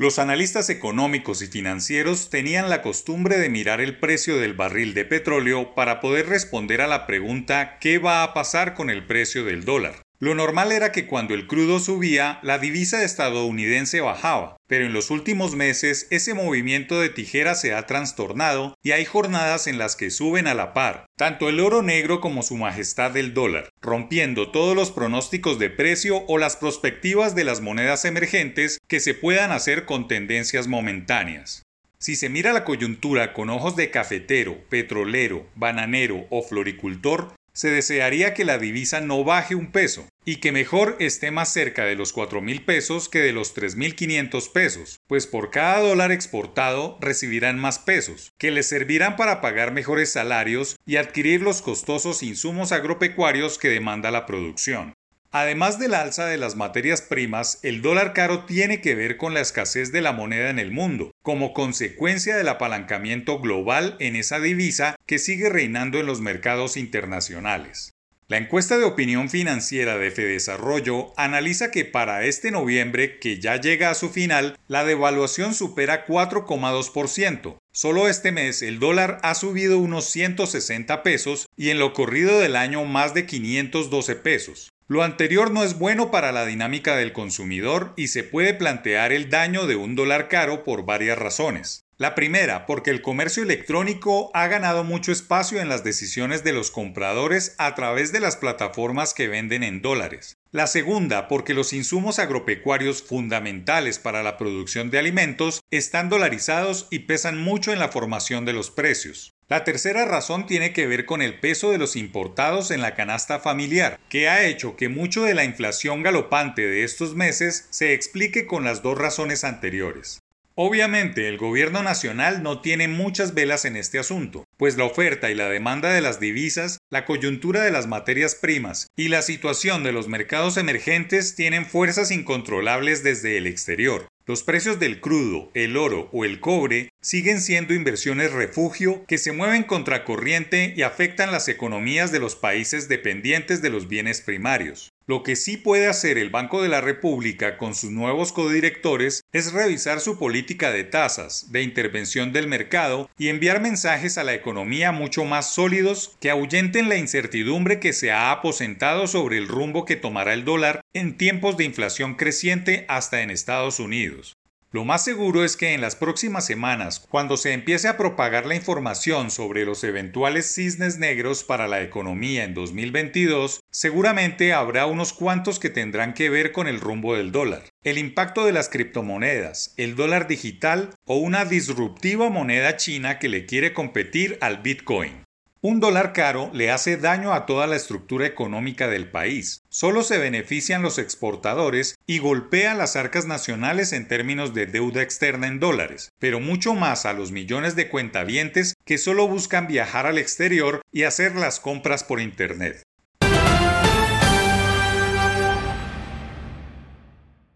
Los analistas económicos y financieros tenían la costumbre de mirar el precio del barril de petróleo para poder responder a la pregunta ¿qué va a pasar con el precio del dólar? Lo normal era que cuando el crudo subía, la divisa estadounidense bajaba, pero en los últimos meses ese movimiento de tijera se ha trastornado y hay jornadas en las que suben a la par, tanto el oro negro como su majestad del dólar, rompiendo todos los pronósticos de precio o las perspectivas de las monedas emergentes que se puedan hacer con tendencias momentáneas. Si se mira la coyuntura con ojos de cafetero, petrolero, bananero o floricultor, se desearía que la divisa no baje un peso y que mejor esté más cerca de los 4 mil pesos que de los 3.500 pesos, pues por cada dólar exportado recibirán más pesos, que les servirán para pagar mejores salarios y adquirir los costosos insumos agropecuarios que demanda la producción. Además del alza de las materias primas, el dólar caro tiene que ver con la escasez de la moneda en el mundo, como consecuencia del apalancamiento global en esa divisa que sigue reinando en los mercados internacionales. La encuesta de opinión financiera de Fedesarrollo analiza que para este noviembre, que ya llega a su final, la devaluación supera 4,2%. Solo este mes el dólar ha subido unos 160 pesos y en lo corrido del año más de 512 pesos. Lo anterior no es bueno para la dinámica del consumidor y se puede plantear el daño de un dólar caro por varias razones. La primera, porque el comercio electrónico ha ganado mucho espacio en las decisiones de los compradores a través de las plataformas que venden en dólares. La segunda, porque los insumos agropecuarios fundamentales para la producción de alimentos están dolarizados y pesan mucho en la formación de los precios. La tercera razón tiene que ver con el peso de los importados en la canasta familiar, que ha hecho que mucho de la inflación galopante de estos meses se explique con las dos razones anteriores. Obviamente el gobierno nacional no tiene muchas velas en este asunto, pues la oferta y la demanda de las divisas, la coyuntura de las materias primas y la situación de los mercados emergentes tienen fuerzas incontrolables desde el exterior. Los precios del crudo, el oro o el cobre siguen siendo inversiones refugio que se mueven contracorriente y afectan las economías de los países dependientes de los bienes primarios. Lo que sí puede hacer el Banco de la República con sus nuevos codirectores es revisar su política de tasas, de intervención del mercado y enviar mensajes a la economía mucho más sólidos que ahuyenten la incertidumbre que se ha aposentado sobre el rumbo que tomará el dólar en tiempos de inflación creciente hasta en Estados Unidos. Lo más seguro es que en las próximas semanas, cuando se empiece a propagar la información sobre los eventuales cisnes negros para la economía en 2022, seguramente habrá unos cuantos que tendrán que ver con el rumbo del dólar, el impacto de las criptomonedas, el dólar digital o una disruptiva moneda china que le quiere competir al Bitcoin. Un dólar caro le hace daño a toda la estructura económica del país. Solo se benefician los exportadores y golpea las arcas nacionales en términos de deuda externa en dólares, pero mucho más a los millones de cuentavientes que solo buscan viajar al exterior y hacer las compras por Internet.